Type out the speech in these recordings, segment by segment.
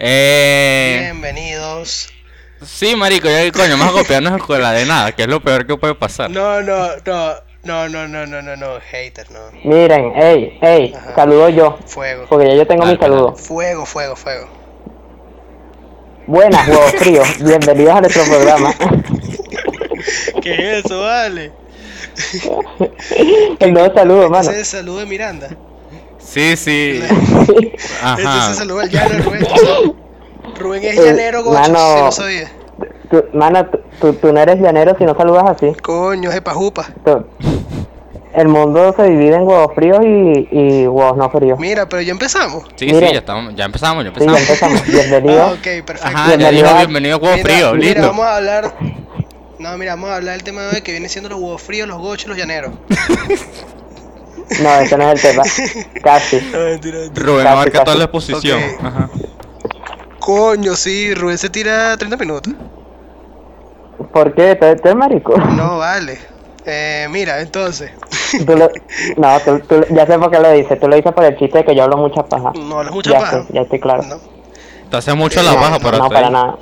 Eh. Bienvenidos. Sí, marico, ya coño, más copiarnos con la de nada, que es lo peor que puede pasar. No, no, no, no, no, no, no, no, no, hater, no. Miren, ey, ey, Ajá. saludo yo. Fuego. Porque ya yo tengo Dale, mi saludo. Fuego, fuego, fuego. Buenas, huevos fríos. Bienvenidos a nuestro programa. ¿Qué es eso, vale? El nuevo saludo, mano. Ese es el saludo de Miranda. Sí, sí. Ajá. al llano, Rubén. es Eh, llanero, gocho, mano. si no sabía. Tú- mano, tú- tú, no eres llanero si no saludas así. Coño, es pajupa. El mundo se divide en huevos fríos y, y huevos no fríos. Mira, pero ya empezamos. Sí, Mire. sí, ya, estamos, ya empezamos, ya Sí, ya empezamos. empezamos. Bienvenidos. Ah, ok, perfecto. Ajá, ya Bienvenido dijo a- bienvenido a huevo Mira, frío, mira, listo. vamos a hablar. No, mira, vamos a hablar del tema de hoy que viene siendo los huevos fríos, los gochos y los llaneros. No, ese no es el tema. Casi. No, mentira, mentira. Rubén Casi, abarca casi. toda la exposición. Ajá. Coño, sí, Rubén se tira 30 minutos. ¿Por qué? ¿Tú, tú eres marico? No, vale. Eh, mira, entonces. Tú lo- no, tú, tú- ya sé por qué lo dices. Tú lo dices por el chiste de que yo hablo mucha paja. No hablas mucha ya paja. ya estoy claro. No. Te hace mucho la No, baja no, para no, ti. para nada.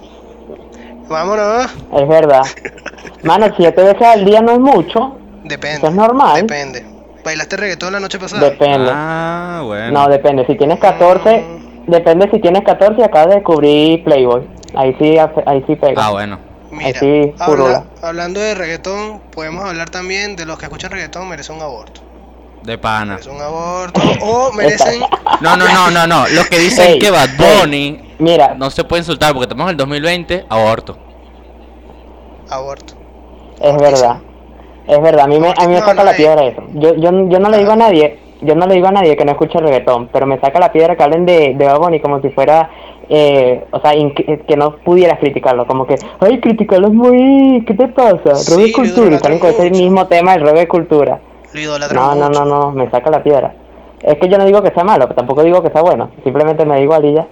Vámonos. Es verdad. Mano, siete veces al día no es mucho. Depende. Eso es normal. Depende. ¿Bailaste reggaetón la noche pasada? Depende. Ah, bueno. No, depende. Si tienes 14, depende si tienes 14 y acabas de descubrir Playboy. Ahí sí, hace- ahí sí pega. Ah, bueno. Mira, habla- furula. hablando de reggaetón, podemos hablar también de los que escuchan reggaetón merecen un aborto. De pana. Merecen un aborto o merecen... No, no, no, no, no. Los que dicen Ey, que Bad. Bunny Mira, no se puede insultar porque estamos en el 2020, aborto. aborto. es verdad. Es verdad. A mí me, a mí me No, saca no, la ey. piedra eso. Yo, yo, yo no le digo a nadie, yo no le digo a nadie que no escuche reggaetón, pero me saca la piedra que hablen de, de Bad Bunny como si fuera, eh, o sea, que no pudieras criticarlo, como que, ay, criticarlo es muy, ¿qué te pasa? Sí, Robo de lo cultura, salen con ese mismo tema, el robo de cultura. No, no, no, no, me saca la piedra. Es que yo no digo que sea malo, tampoco digo que sea bueno. Simplemente me digo y ya.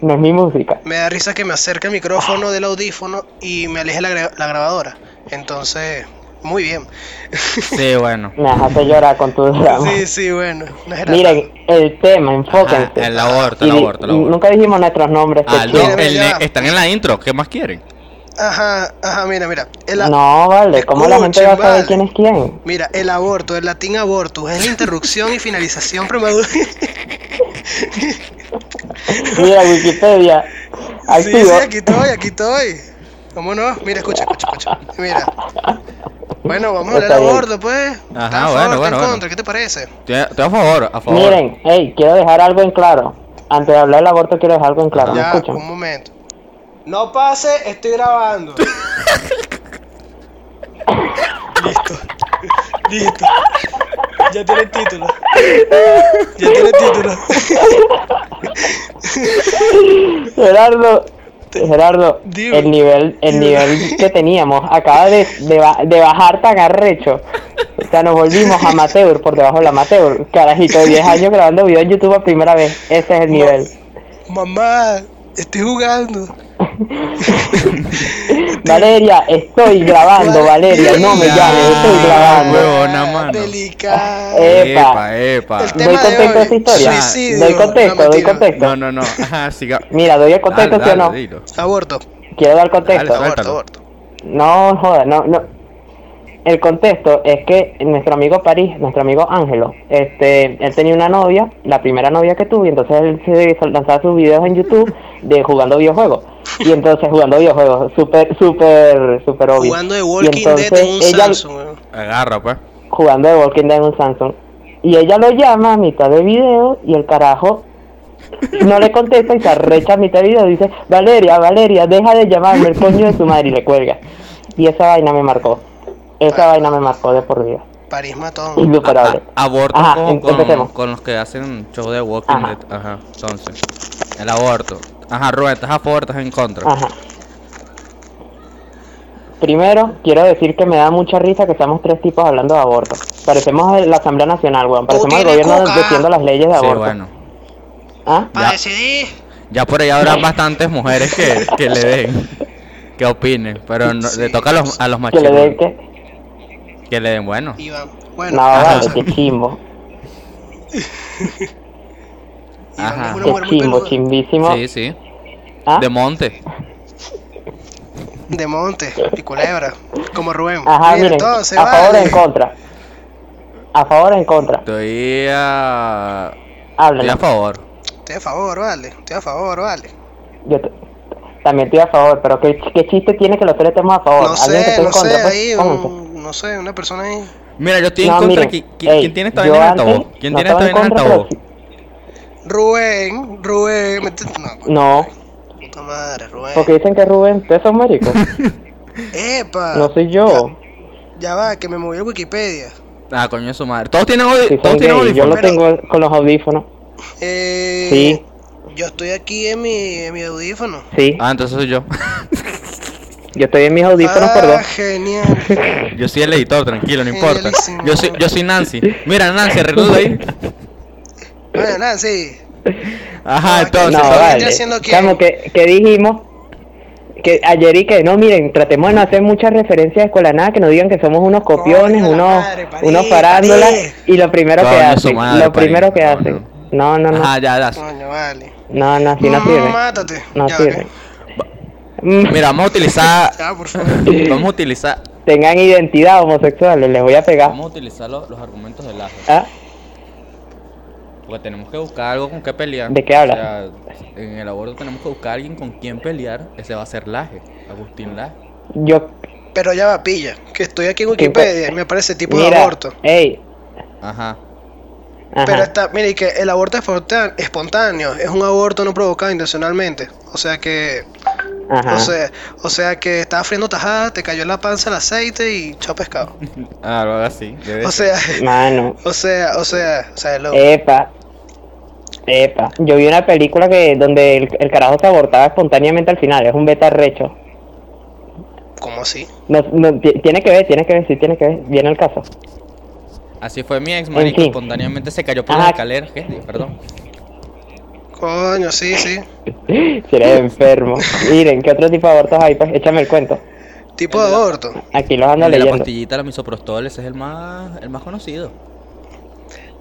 No es mi música. Me da risa que me acerque el micrófono del audífono y me aleje la, gra- la grabadora. Entonces, muy bien. Sí, bueno. Me dejaste llorar con tu drama. Sí, sí, bueno. No Miren, el tema, enfóquense. Ajá, el aborto, el aborto, el aborto. Nunca dijimos nuestros nombres. Ah, no, el están en la intro, ¿qué más quieren? Ajá, ajá, mira, mira. El, No, vale, ¿cómo la gente va a saber Escuchen, quién es quién? Mira, el aborto, el latín abortus, es la interrupción y finalización prematura. Mira, Wikipedia. Sí, Activo. sí, aquí estoy, aquí estoy. ¿Cómo no? Mira, escucha, escucha, escucha. Mira. Bueno, vamos a hablar Está del bien. aborto, pues. Ajá, ¿Estás a bueno, favor, estás bueno, en bueno. contra? ¿Qué te parece? Estoy a, a favor, a favor. Miren, hey, quiero dejar algo en claro. Antes de hablar del aborto, quiero dejar algo en claro. ¿Me ya, escuchan? un momento. No pase, estoy grabando. Listo. Listo. Ya tiene el título. Ya tiene el título. Gerardo, Gerardo, el nivel, el nivel que teníamos acaba de, de, ba- de bajar tan arrecho. O sea, nos volvimos amateur por debajo del amateur. Carajito de 10 años grabando videos en YouTube a primera vez. Ese es el nivel. Mamá, estoy jugando. Valeria, estoy grabando, Valeria, no me llames, estoy grabando. huevona, mano. Delicado. Eh, Epa, epa. El ¿Doy tema de contexto a hoy, esta historia? suicidio. ¿Doy No, contexto? ¿Doy mentira. contexto? No, no, no. Ajá, siga. Mira, ¿doy el contexto Dale, sí o no? dale, dilo. Aborto. Quiero dar contexto. Dale, Aborto, aborto. No, joda, no, no. El contexto es que nuestro amigo París, nuestro amigo Ángelo, este, él tenía una novia, la primera novia que tuvo, y entonces él se lanzaba sus videos en YouTube de jugando videojuegos. Y entonces jugando videojuegos, súper, súper, súper obvio. Jugando de Y Walking entonces Dead en un ella- Samsung. Agarra, pues. jugando de Walking Dead en un Samsung. Y ella lo llama a mitad de video y el carajo no le contesta y se arrecha a mitad de video y dice, Valeria, Valeria, deja de llamarme el coño de tu madre y le cuelga. Y esa vaina me marcó. Esa vaina me marcó de por vida. París matón. Insuperable. A- aborto Ajá, con, con- empecemos. con los que hacen show de Walking Ajá. Dead. Ajá, entonces. El aborto. Ajá, Rubén, ¿estás a favor estás en contra? Ajá. Primero, quiero decir que me da mucha risa que seamos tres tipos hablando de aborto. Parecemos la Asamblea Nacional, weón. Parecemos el gobierno coca. diciendo las leyes de Sí, aborto. bueno. ¿Ah? Para Ya. decidir. Ya por ahí habrá bastantes mujeres que, que le den, que opinen, pero no- le toca a los, a los Que machos le den que... que le den, bueno. Iván. Bueno, No, vale, qué chimbo. Ajá. es una chimbo, chimbísimo. Sí, sí. ¿Ah? De monte. De monte y culebra. Como Rubén. Ajá, Mira, miren, entonces, a favor o vale. en contra. A favor o en contra. Estoy a... Estoy Háblenlo. a favor. Estoy a favor, vale. Estoy a favor, vale. Yo t- también estoy a favor, pero ¿qué, qué chiste tiene que los tres estemos a favor? No Alguien que sé, esté en no sé, contra, pues, ahí, un- no sé, una persona ahí. Mira, yo estoy en No, contra. miren, ¿Qui- ¿Quién, ey, quién tiene esta vaina en altavoz? ¿Quién no tiene esta vaina en contra, altavoz? Rubén, Rubén, no, sí- No, puta madre, Rubén. porque dicen que Rubén, ustedes son maricos. Epa, No soy yo. ya va, que me moví el Wikipedia. Ah, coño su madre. Todos tienen, audi- Si todos tienen gay, yo lo audífonos. tengo con los audífonos. Eh, Sí. Yo estoy aquí en mi, en mi audífono. Sí, Ah, entonces soy yo. yo estoy en mis audífonos ah, dos. genial. Yo soy el editor, tranquilo, no importa. Yo soy, yo soy Nancy. Mira, Nancy, arreglalo ahí. Bueno, nada, sí. Ajá, No, entonces. No, ¿Estás vale. haciendo qué? Chamo, que, que dijimos que ayer y que no, miren, tratemos de no hacer muchas referencias de escuela nada, que nos digan que somos unos copiones, unos, madre, unos farándulas, y lo primero que Coño, su hacen, madre, lo primero que No, hacen. No, no, no, Ajá, ya, ya. Coño, vale. no, no, así no Mm, sirve. Mátate. No Ya, sirve. Mm, Mira, vamos a utilizar. Ya, por favor. Vamos a utilizar. Tengan identidad homosexuales, les voy a pegar. Vamos a utilizar los, los argumentos del ajo. ¿Ah? Porque tenemos que buscar algo con qué pelear. ¿De qué hablas? O sea, en el aborto tenemos que buscar a alguien con quien pelear. Ese va a ser Laje, Agustín Laje. Yo, Pero ya va, pilla. Que estoy aquí en ¿Qué Wikipedia y me aparece tipo de aborto. ey, Ajá. ajá. Pero está, mire que el aborto espontáneo es un aborto no provocado intencionalmente. O sea que, ajá. o sea, o sea que estaba friendo tajada, te cayó en la panza el aceite y chao pescado. Ah, algo así. debe O sea, Mano, o sea, o sea, o sea, lo, epa, epa. Yo vi una película que donde el, el carajo se abortaba espontáneamente al final, es un beta recho. ¿cómo así? No, no, ti- tiene que ver, tiene que ver, sí tiene que ver, viene el caso. Así fue mi ex, marico. fin. Espontáneamente se cayó por Ajá. las escaleras. ¿Qué? Perdón. Coño, sí, sí. Si eres enfermo. Miren, ¿qué otro tipo de abortos hay? Pues échame el cuento. Tipo de aborto. Aquí los ando El de la leyendo. pastillita, la misoprostol, ese es el más, el más conocido.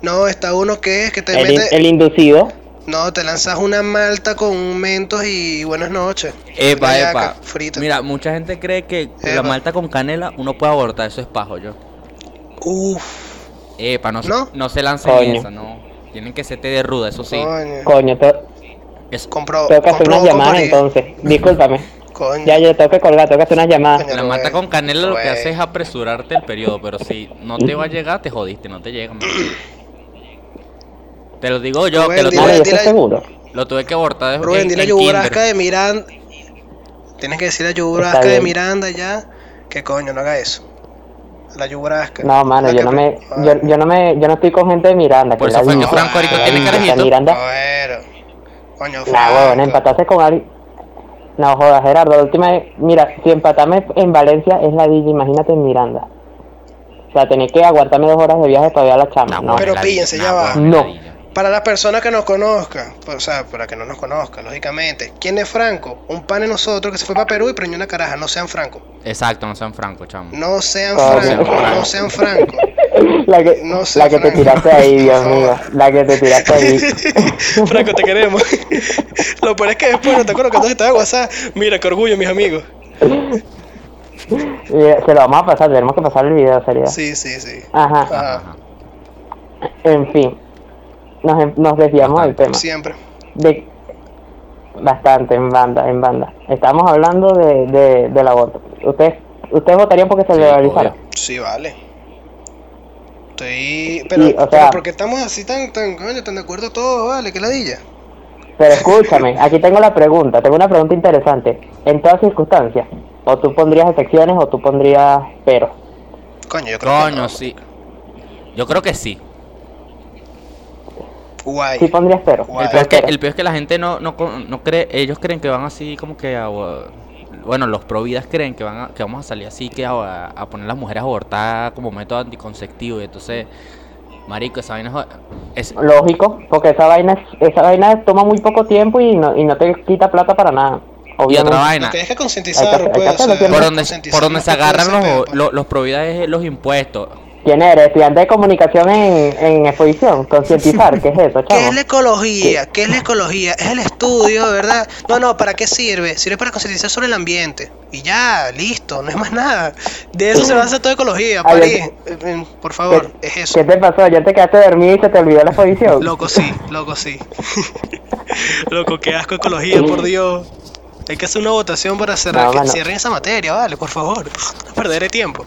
No, está uno que es que te El, mete, el inducido. no, te lanzas una malta con mentos y buenas noches. Epa, epa. frita. Mira, mucha gente cree que la malta con canela uno puede abortar. Eso es pajo, yo. Uf, Epa, no, se- ¿No? no se lancen Coño. esa, no. Tienen que ser té de ruda, eso sí. coño. Coño, te- Es- Compro, tengo que hacer unas llamadas entonces. Discúlpame. Coño. Ya, yo tengo que colgar, tengo que hacer unas llamadas. Coño. la malta con canela lo que hace es apresurarte el periodo, pero si no te va a llegar, te jodiste, no te llega. Te lo digo yo, Rubén, que lo dile- tuve, dile- seguro. lo tuve que abortar de Rubén, en- dile a en Yuburasca kinder. de Miranda. Tienes que decirle a Yuburasca de. Miranda ya que coño, no haga eso. A la Yuburasca. No, mano, yo que no me, yo, yo no me, yo no estoy con gente de Miranda. Por que eso la fue que. Franco ahorita Ah, tiene carajito. Miranda. Bueno. Coño, Nah, huevón, Franco. empatarse con alguien. No jodas, Gerardo, la última vez, mira, si empatarme en Valencia es la DJ, imagínate en Miranda. O sea, tenés que aguantarme dos horas de viaje todavía a la chama, Nah, ¿no? Pero píllense, ya va. No. Para las personas que nos conozcan, pues, o sea, para que no nos conozcan, lógicamente. ¿Quién es Franco? Un pan de nosotros que se fue para Perú y preñó una caraja. No sean Franco. Exacto, no sean francos, chamo. No sean Coño. Franco. No sean Franco. La que, No sé, la que te Franco. tiraste ahí, Dios mío. La que te tiraste ahí. Franco, te queremos. Lo peor es que después no te acuerdo que entonces estaba en WhatsApp. Mira, qué orgullo, mis amigos. Eh, Se lo vamos a pasar, tenemos que pasar el video, sería. Sí, sí, sí. Ajá. En fin. Nos, nos desviamos del tema. Siempre. De, bastante, en banda, en banda. Estamos hablando de, de, del aborto. ¿Ustedes, ¿Ustedes votarían porque se Sí, legalizara? obvio. Sí, vale. Estoy. Pero, Sí, o sea- ¿por qué estamos así tan, tan, coño, tan de acuerdo todos? Vale, que ladilla. Pero escúchame, aquí tengo la pregunta, tengo una pregunta interesante. En todas circunstancias, o tú pondrías excepciones o tú pondrías pero. Coño, yo creo que Coño, no. sí. Yo creo que sí. Guay. Sí pero. Guay. El peor, es que, Pero. el peor es que la gente no, no, con- no cree, ellos creen que van así como que a, bueno, los providas creen que van a- que vamos a salir así que a, a poner a las mujeres a abortar como método anticonceptivo y entonces marico, esa vaina es, es- Lógico, porque esa vaina es- esa vaina toma muy poco tiempo y no, y no te quita plata para nada. y otra Lo vaina. tienes que concientizar, pues. Por donde, por donde se agarran los, pedo, los, los providas es los impuestos. ¿Quién eres? ¿Estudiante de comunicación en, en exposición? ¿Concientizar? ¿Qué es eso, ¿Qué es la ecología? ¿Qué es la ecología? Es el estudio, ¿verdad? No, no, ¿para qué sirve? Sirve para concientizar sobre el ambiente. Y ya, listo, no es más nada. De eso se basa toda ecología, París. ok. Eh, eh, Por favor, es eso. ¿Qué te pasó? ¿Ya te quedaste dormido y se te olvidó la exposición? Loco sí, loco sí. loco, qué asco ecología, por Dios. Hay que hacer una votación para cerrar, No, que cierren esa materia, vale, por favor. No perderé tiempo.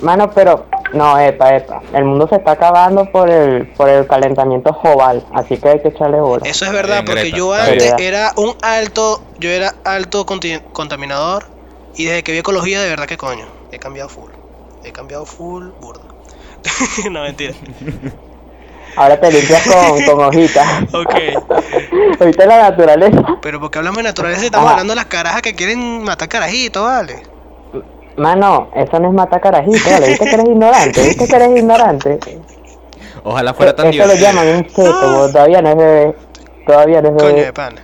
Mano, pero no, epa, epa. El mundo se está acabando por el por el calentamiento global, así que hay que echarle bola. Eso es verdad, Bien, porque Greta, yo antes era un alto, yo era alto contaminador y desde que vi ecología de verdad que coño, he cambiado full. He cambiado full burda. no, mentira. Ahora te limpias con, con hojitas. Ok. Ahorita la naturaleza. Pero porque hablamos de naturaleza y estamos Ajá. hablando de las carajas que quieren matar carajitos, vale. Mano, eso no es matar carajito, ¿vale? ¿Viste que eres ignorante? ¿Viste que eres ignorante? Ojalá fuera tan Eso lo divertido. llaman un bo, todavía no es bebé. Todavía no es Coño de bebé. pan.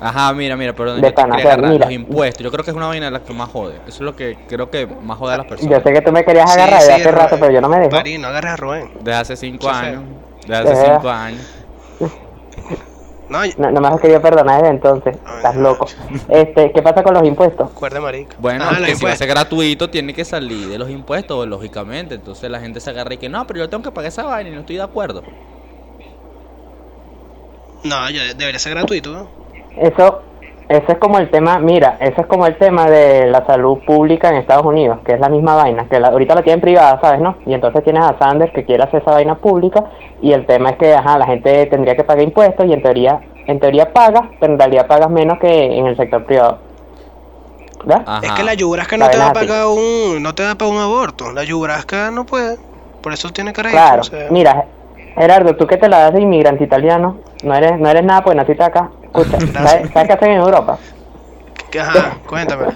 Ajá, mira, mira, perdón, De yo te pana, quería o sea, agarrar mira. los impuestos. Yo creo que es una vaina de las que más jode. Eso es lo que creo que más jode a las Yo personas. sé que tú me querías Sí, agarrar de sí, hace rato, Ro- pero yo no me dejo. Pari, no agarres a Rubén. Desde hace cinco Eso años. Desde hace Eh. cinco años. No, No, no me has querido perdonar desde entonces. Ay, Estás no. loco. Este, ¿qué pasa con los impuestos? cuerde marica. Bueno, que si va a ser gratuito, tiene que salir de los impuestos, lógicamente. Entonces la gente se agarra y que no, pero yo tengo que pagar esa vaina y no estoy de acuerdo. No, ya debería ser gratuito, ¿no? Eso, eso es como el tema, mira, eso es como el tema de la salud pública en Estados Unidos, que es la misma vaina, que la- ahorita la tienen privada, ¿sabes, no? Y entonces tienes a Sanders que quiere hacer esa vaina pública y el tema es que, ajá, la gente tendría que pagar impuestos y en teoría, en teoría pagas, pero en realidad pagas menos que en el sector privado. ¿Verdad? Es que la yubrasca no La te va a pagar un, no te va a pagar un aborto. La yubrasca no puede. Por eso tiene que Claro, mira, Gerardo, tú que te la das de inmigrante italiano, no eres, no eres nada pues naciste acá. Escucha, ¿sabes, ¿sabes qué hacen en Europa? Ajá, cuéntame.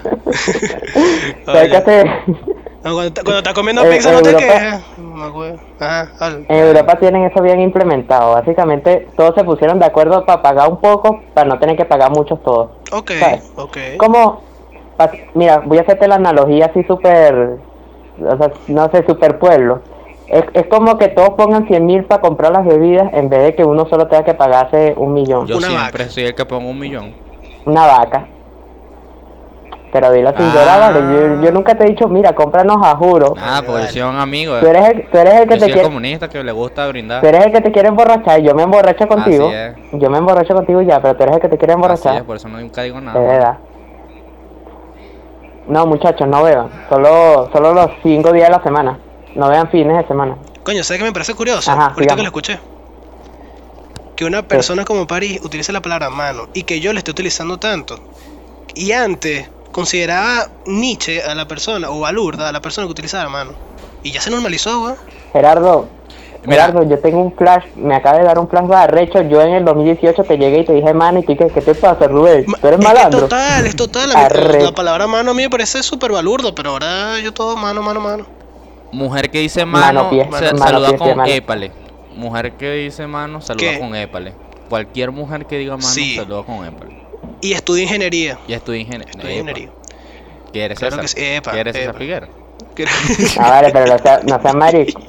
¿Sabes qué hacen? no, cuando, cuando estás comiendo En- pizza en no te. No. Ajá, habla. En Europa tienen eso bien implementado. Básicamente todos se pusieron de acuerdo para pagar un poco, para no tener que pagar muchos todos. Ok, ¿sabes? ok. Como, mira, voy a hacerte la analogía así súper, o sea, no sé, súper pueblo. Es, es como que todos pongan 100 mil para comprar las bebidas en vez de que uno solo tenga que pagarse un millón. Yo Una siempre vaca. soy el que pongo un millón. Una vaca. Pero dilo sin Ah. llorar, vale. Yo, yo nunca te he dicho, mira, cómpranos a juro. Yo vale. soy un amigo. Tú eres el, tú eres el que Yo te soy el quiere... comunista que le gusta brindar. Tú eres el que te quiere emborrachar, yo me emborracho contigo. Así es. Yo me emborracho contigo ya, pero tú eres el que te quiere Así emborrachar. es, por eso nunca digo De nada. verdad. No, muchachos, no beban. Solo, solo los cinco días de la semana. No vean fines de semana. Coño, ¿sabes qué me parece curioso? Ajá, Ahorita digamos. que lo escuché. Que una persona como París utilice la palabra mano y que yo le esté utilizando tanto. Y antes consideraba Nietzsche a la persona, o Balurda a la persona que utilizaba mano. Y ya se normalizó, weón. Gerardo, Mira. Gerardo, yo tengo un flash, me acaba de dar un flash arrecho. Yo en el 2018 te llegué y te dije, mano, y tú, ¿qué, qué te pasa, Rubén? ¿Tú eres es que malandro? total, es total. A mí, Arre. la palabra mano a mí me parece súper balurdo, pero ahora yo todo mano, mano, mano. Mujer que dice Mano, mano, pie, se- mano, saluda pie, con pie, mano. épale. Mujer que dice mano, saluda ¿Qué? con épale. Cualquier mujer que diga mano, Sí. saluda con épale. Y estudio ingeniería. Y estudia ingenier- ingeniería. ¿Quieres Claro César? que epa, ¿Quieres César epa. Figuera? Ah, vale, pero no seas no sea marico.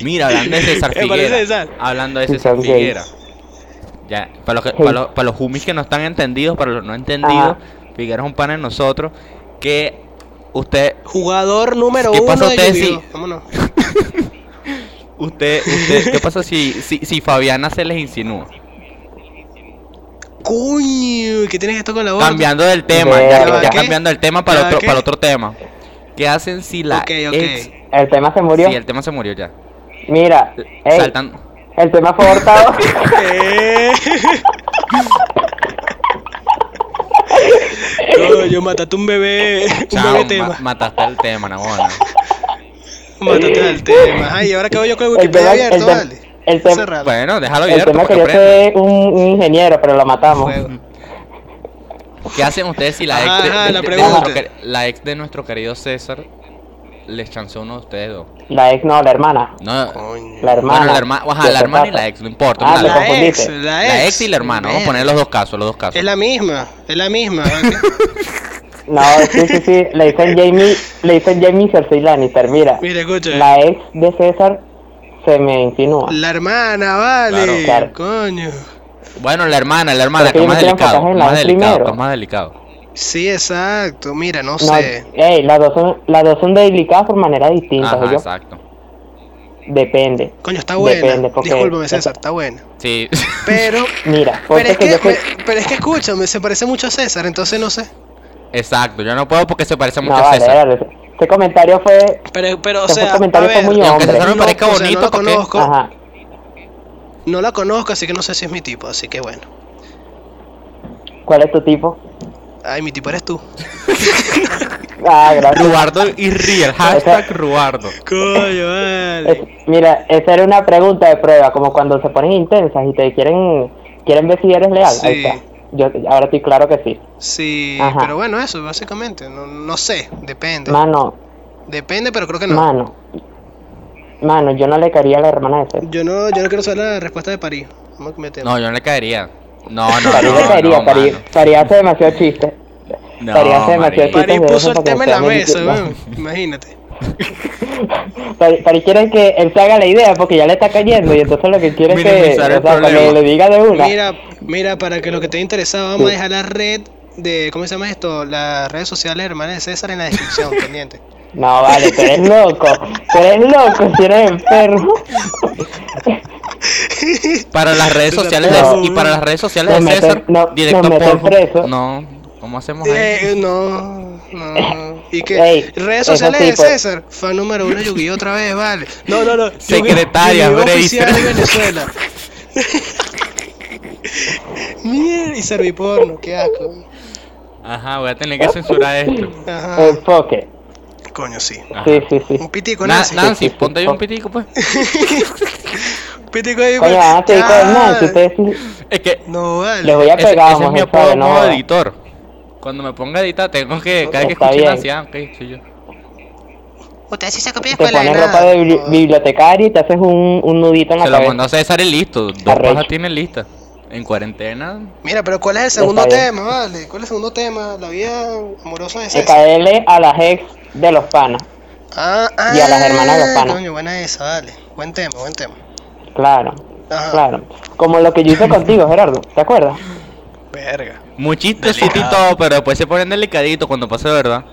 Mira, hablando de César Figuera. Hablando de César. Figuera. Ya, para los, que- para, los, para los humis que no están entendidos, para los no entendidos, Ajá. Figuera es un pan en nosotros que usted Jugador número ¿Qué uno pasa de usted si- Vámonos. Usted, usted, ¿qué pasa si, si, si Fabiana se les insinúa? Coño, ¿qué tienes esto con la voz? Cambiando del tema, ya, cambiando el tema para ¿Ya otro, qué? para otro tema. ¿Qué hacen si la ex... El tema se murió. Sí, el tema se murió ya. Mira, ey, Saltan... el tema fue abortado. Coño, mataste un bebé. Un Chao, bebé ma- tema. mataste el tema, Nagona. Mataste al tema. Ay, ahora que voy yo con El Wikipedia tema- abierto, el tema- vale. el tema- Cerrado. Bueno, déjalo el abierto tema quería aprenda. ser un, un ingeniero, pero lo matamos. Fuego. ¿Qué hacen ustedes si la ex de, ajá, la de pregunta. nuestro, la ex de nuestro querido César les chanceó uno de ustedes dos? La ex no, la hermana. No, Coño. La hermana. bueno, la hermana, ajá, ¿Qué la hermana y la ex, no importa. Ah, La ex, la ex. la ex y la hermana, vamos a poner los dos casos, los dos casos. Es la misma, es la misma. No, sí, sí, sí, le dicen Jamie, le dicen Jamie Cersei Lannister, mira, Mira, escucha. la ex de César se me insinúa. La hermana, vale. Claro. Coño. Bueno, la hermana, la hermana, que es más me delicado, más delicado, más delicado. Sí, exacto. Mira, no, No, sé. ey, las dos son, las dos son delicadas por manera distinta, Ajá, yo. exacto. Depende. Coño, está buena. Depende, porque- Discúlpame, César, está buena. Sí. Pero. Mira, Pero es, que, que, yo soy... pero es que escúchame, se parece mucho a César, entonces no sé. Exacto, yo no puedo porque se parece No, mucho a vale, César. vale, ese comentario fue... Pero, pero o Ese sea, comentario a fue ver, muy Y aunque hombre. César me parezca o sea, bonito, no la conozco, Ajá. no la conozco, así que no sé si es mi tipo, así que bueno. ¿Cuál es tu tipo? Ay, mi tipo eres tú. Ah, gracias. Rubardo y real, hashtag Rubardo. Coño, vale. Es- mira, esa era una pregunta de prueba, como cuando se ponen intensas y te quieren quieren ver si eres leal. Ahí Sí. está. Yo ahora estoy claro que sí. Sí, Ajá. pero bueno, eso, básicamente. No, no sé, depende. Mano, Depende, pero creo que no. mano. Mano, yo no le quería a la hermana de César. Yo no, yo no quiero saber la respuesta de París. Vamos a meter. No, yo no le caería. No, no, París no, le caería, no, París, mano. París hace demasiado chiste. No, París hace demasiado chiste. París puso el tema en la mesa. Imagínate. Quiere que él se haga la idea porque ya le está cayendo y entonces lo que quiere es que, o sea, le diga de una. Mira, mira, para que lo que te interesado, vamos a dejar la red de, ¿cómo se llama esto? Las redes sociales hermanas de César en la descripción, pendiente. No, vale, tú eres loco. Tú eres loco si eres enfermo. Para las redes sociales no. de, y para las redes sociales de meten- César, no- directo. No, ¿cómo hacemos ahí? Eh, no, no. ¿Y qué? Ey, redes sociales de. César. Fan número uno, Yugi otra vez, vale. No, no, no. Secretaria, Yu-Gi-Oh Bracer. oficial de Venezuela. Mierda, y serviporno, qué asco. Ajá, voy a tener que censurar esto. Ajá. Enfoque. Coño, sí. Ajá. Sí, sí, sí. Un pitico, Na- Nancy. Nancy, sí, ponte ahí un pitico, pues. Un pitico ahí. Pues. antes de Ya. con Nancy, ustedes Es que No, vale. les voy a pegar, ese es mi apodo jodas. editor. Cuando me ponga a editar, tengo que, cada vez que Está escuche bien. Nancy, ah, ok, soy yo. Usted sí se copia de te escuela de pones ropa nada. de bibli- bibliotecario y te haces un, un nudito en la Se lo cabeza. mandó a César y listo. Dos Arrecho. pajas tiene lista. En cuarentena. Mira, pero ¿cuál es el segundo Está bien. tema, vale? ¿Cuál es el segundo tema? La vida amorosa de De César. caerle a las ex de los panas. Ah, ah, Y a las hermanas de los panas. Coño, buena esa, vale. Buen tema, buen tema. Claro, Ajá. claro. Como lo que yo hice contigo, Gerardo, ¿te acuerdas? Verga. Muy y todo, pero después se ponen delicaditos cuando pase de verdad.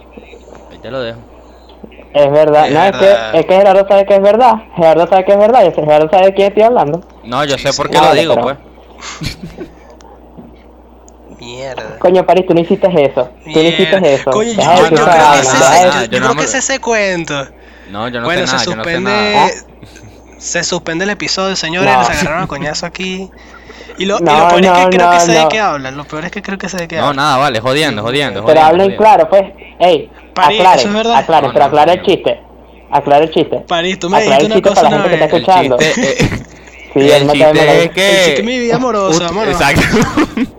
Ahí te lo dejo. Es verdad. Es no, verdad. Es, que, es que Gerardo sabe que es verdad. Gerardo sabe que es verdad. Y ese Gerardo sabe de quién estoy hablando. No, yo Sí, sé sí. por qué No, lo digo, pero- pues. Mierda. Coño, París, tú no hiciste eso. Tú no hiciste eso. Coño, yo, yo, creo que ese, cuento. No, yo no bueno, sé nada, se yo no sé suspende. nada. Se suspende el episodio, señores. No. Nos agarraron a coñazo aquí. Y lo, y No, lo peor es no, que creo que no, sé de no. qué hablan. Lo peor es que creo que sé de qué No, hablan. nada, vale, jodiendo, jodiendo. Pero jodiendo, hablen jodiendo. claro, pues. Ey, París, aclaren, eso es verdad. aclaren, No, pero no, aclara el no. chiste. Aclara el chiste. París, tú me dijiste una cosa para la una gente que está vez. El escuchando. chiste, eh, Sí, el no chiste es que... El chiste es mi vida amorosa, mano. Exacto.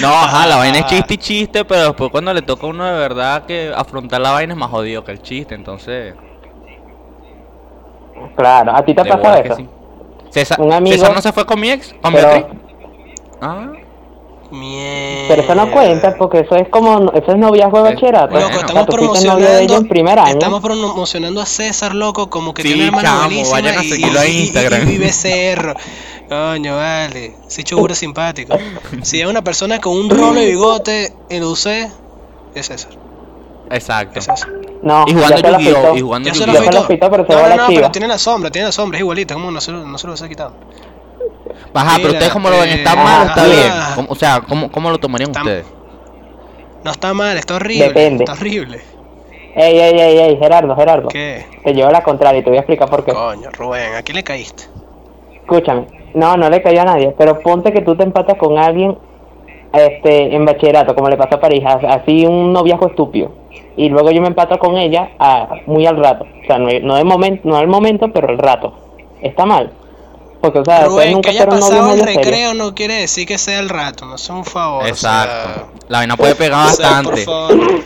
no, ajá, la vaina es chiste y chiste, pero después cuando le toca a uno de verdad que afrontar la vaina es más jodido que el chiste, entonces... Claro, ¿a ti te bolas que eso? sí. César, Un amigo- César no se fue con mi ex, con Pero, Beatriz. Ah, Mierda. pero eso no cuenta porque eso es como, eso es noviazgo de bachillerato. Loco, O sea, estamos promocionando. de ella en primer año. Estamos promocionando a César, loco, como que Sí, tiene una hermana chamo, buenísima vayan a y- seguirlo Instagram. Vive cerro. Coño, vale. Sí, chuguro simpático. Si es una persona con un rolo y bigote en UC, es César. exacto. Es César. No, Y ya jugando se lo Yu-Gi-Oh! afeitó. Y jugando Ya se Yo lo se pero se No, va no, la no, chiva. pero tiene la sombra, tiene la sombra, es igualito. ¿Cómo no se lo, no se lo hubiese quitado? Ajá, pero ustedes cómo lo ven, ¿está eh, mal o está ah, bien? ah. ¿Cómo- o sea, ¿cómo, cómo lo tomarían Está- ustedes? No está mal, está horrible. Depende. Está horrible. Ey, ey, ey, ey, Gerardo, Gerardo. ¿Qué? Te llevo la contraria y te voy a explicar por qué. Coño, Rubén, ¿a quién le caíste? Escúchame, no, no le cayó a nadie, pero ponte que tú te empatas con alguien este, en bachillerato, como le pasó a París, a- así un noviazgo estúpido. Y luego yo me empato con ella a, muy al rato. O sea, no, no, de momento, no al momento, pero al rato. Está mal. Porque, o sea, Rubén, nunca que haya pasado el serio. recreo no quiere decir que sea el rato, no sea un favor. Exacto. La vaina puede pegar O sea, bastante.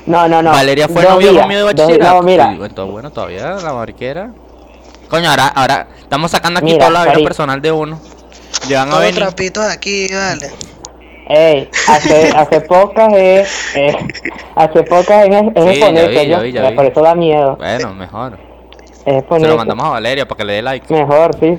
No, no, no. Valeria fue Dos novia días, conmigo de dos- bachillerato. No, mira, Y bueno, bueno, todavía la mariquera. Coño, ahora, ahora estamos sacando aquí Mira, toda la vida París. personal de uno. Llegan a Todos venir. trapitos aquí, vale. Ey, hace, hace pocas es, es- hace pocas es, es Sí, ya exponerse, vi, ya yo. vi, ya vi. por eso da miedo. Bueno, mejor. Es Se lo mandamos a Valeria para que le dé like. Mejor, sí.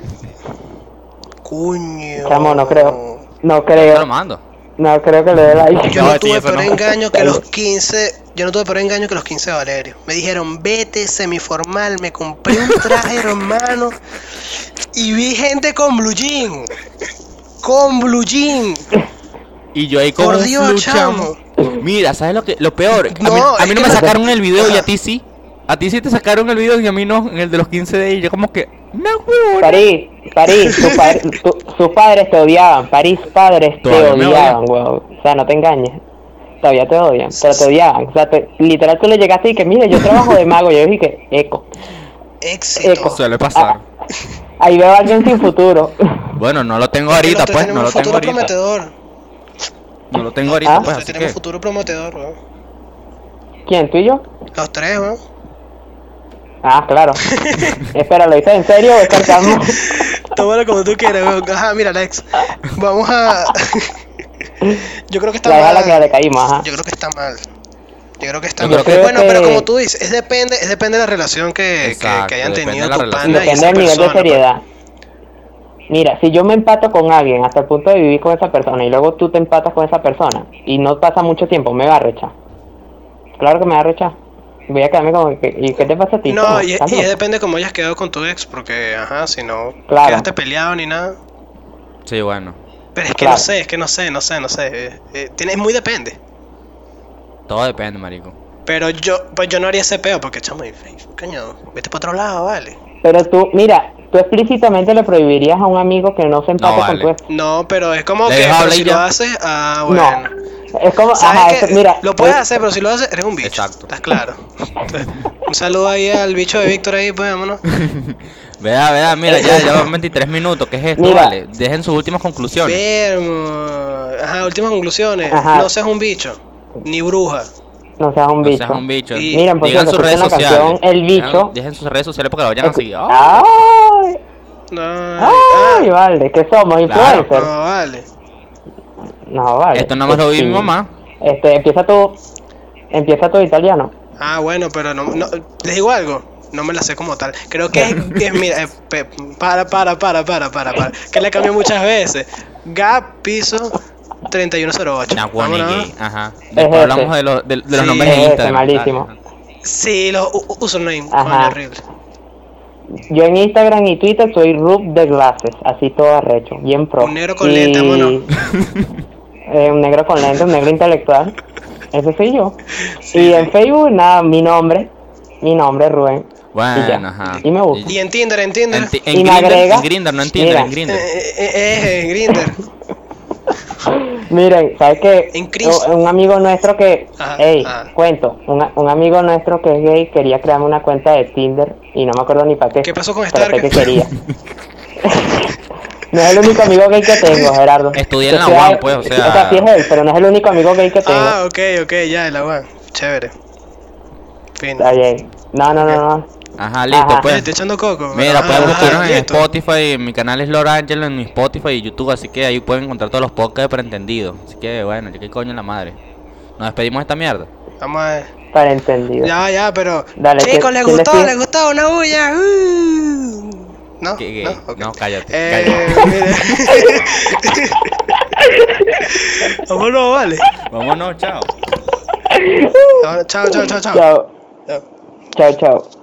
Coño. Chamo, no creo. No Yo te creo. lo mando. No creo que le dé like. Yo No, tuve peor no. engaño que los 15. Yo no tuve peor engaño que los 15 de Valerio. Me dijeron, vete semiformal. Me compré un traje, hermano. Y vi gente con blue jean. Con blue jean. Y yo ahí con Por Dios, flu, chamo. Mira, ¿sabes lo que lo peor? A mí, No, a mí no me no- sacaron el video y a ti sí. A ti sí te sacaron el video y a mí no, en el de los 15 de yo como que, no, huevón. París, París, sus padres te odiaban. París, padres te Todavía odiaban, weón. O sea, no te engañes. Todavía te odian, pero te odiaban. O sea, te- literal tú le llegaste y que, mire, yo trabajo de mago. Yo dije, eco. Éxito. Eco. Suele pasar. Ahí veo a alguien sin futuro. Bueno, no lo tengo ahorita, pues, no lo tengo ahorita. prometedor. No lo tengo ahorita, Ah. pues, así tenemos que. futuro prometedor, weón. ¿Quién, tú y yo? Los tres, weón. Ah, claro. Espera, ¿lo dices en serio o es sarcasmo? Tómalo como tú quieras, weón. Ajá, mira, Alex. Vamos a. Yo creo que está La mal. la que le caímos, ajá. Yo creo que está mal. Yo creo que está Yo mal. creo que- Bueno, pero como tú dices, es depende, es depende de la relación que, que- Exacto, que hayan tenido tu pana y Depende esa del nivel de persona. pues. seriedad. Mira, si yo me empato con alguien hasta el punto de vivir con esa persona y luego tú te empatas con esa persona y no pasa mucho tiempo, me va a rechar. Claro que me va a rechar. Voy a quedarme como que, ¿y qué te pasa a ti? No, y, depende cómo hayas quedado con tu ex, porque, ajá, si no Claro. quedaste peleado ni nada. Sí, bueno. Pero es que Claro. no sé, es que no sé, no sé, no sé. eh, eh, tiene, es muy depende. Todo depende, marico. Pero yo, pues yo no haría ese peo, porque, chamo, coño, vete para otro lado, vale. Pero tú, mira, tú explícitamente le prohibirías a un amigo que no se empate No, con vale. tu ex. No, pero es como Le que pero si y lo ya. haces, ah, bueno. No. Es como, ¿Sabes ajá, mira. lo puedes es- hacer, pero si lo haces, eres un bicho. Exacto. ¿Estás claro? un saludo ahí al bicho de Víctor ahí, pues vámonos. Vea, vea, mira, ya llevan 23 minutos. ¿Qué es esto? Mira. Vale, dejen sus últimas conclusiones. Vermo. Ajá, últimas conclusiones. Ajá. No seas un bicho, ni bruja. No seas un No bicho. seas un bicho. Y- Miren, por Digan sus redes sociales. canción El Bicho. Dejen sus redes sociales porque la vayan a seguir. Ah, ¡Ay! No, ¡Ay, vale! ¿Qué somos? Claro. ¿Influencers? no, vale. No, vale. Esto nada más lo vi mi mamá. Este, empieza tu... Empieza tu italiano. Ah, bueno, pero no, no. Les digo algo. No me la sé como tal. Creo que es, es- mira, eh, pe- para, para, para, para, para, para. Que le cambió muchas veces. Gap, piso, 3108. Nahuani Vámonos. gay. Ajá. Después ese. hablamos de, los de, de los Sí, nombres de ese, Instagram. malísimo. Sí, los username. Horrible. Yo en Instagram y Twitter soy Rub de Glasses, así todo arrecho, bien pro. Un negro con Y- lente, eh, un negro con lente, un negro intelectual. Ese soy yo. Sí, y sí. en Facebook, nada, mi nombre. Mi nombre es Rubén. Bueno, y ajá. Y me gusta. Y en Tinder, en Tinder. En, Y en me Grindr, agrega- en Grindr, no en Tinder, Mira. en Grindr. Eh, eh, eh, en Grindr. Miren, ¿sabes qué? En Cristo. Un amigo nuestro que, Ajá, hey, ajá. cuento, un, un amigo nuestro que es gay quería crearme una cuenta de Tinder y no me acuerdo ni para qué. ¿Qué pasó con Stark? que quería. no es el único amigo gay que tengo, Gerardo. Estudié en la UAM, pues, o sea- O sea, sí es él, pero no es el único amigo gay que tengo. Ah, ok, ok, ya, el agua. Chévere. Fin. Está bien. No, no, no, no. Ajá, listo, Ajá. Pues. estoy echando coco. Mira, pueden buscarnos en listo. Spotify, mi canal es Lord Angelo en mi Spotify y YouTube, así que ahí pueden encontrar todos los podcasts de Pretendido. Así que bueno, ya qué coño en la madre. Nos despedimos de esta mierda. Vamos a ver. Para entendido. Ya, ya, pero. Dale, Chicos, ¿quién- ¿les gustó? ¿Les gustó una bulla? Uh. ¿No? ¿Qué, qué? ¿No? No, cállate. Eh, cállate. Vámonos, vale. Vámonos, Chao, chao, chao, chao. Chao, Chao. chao, chao.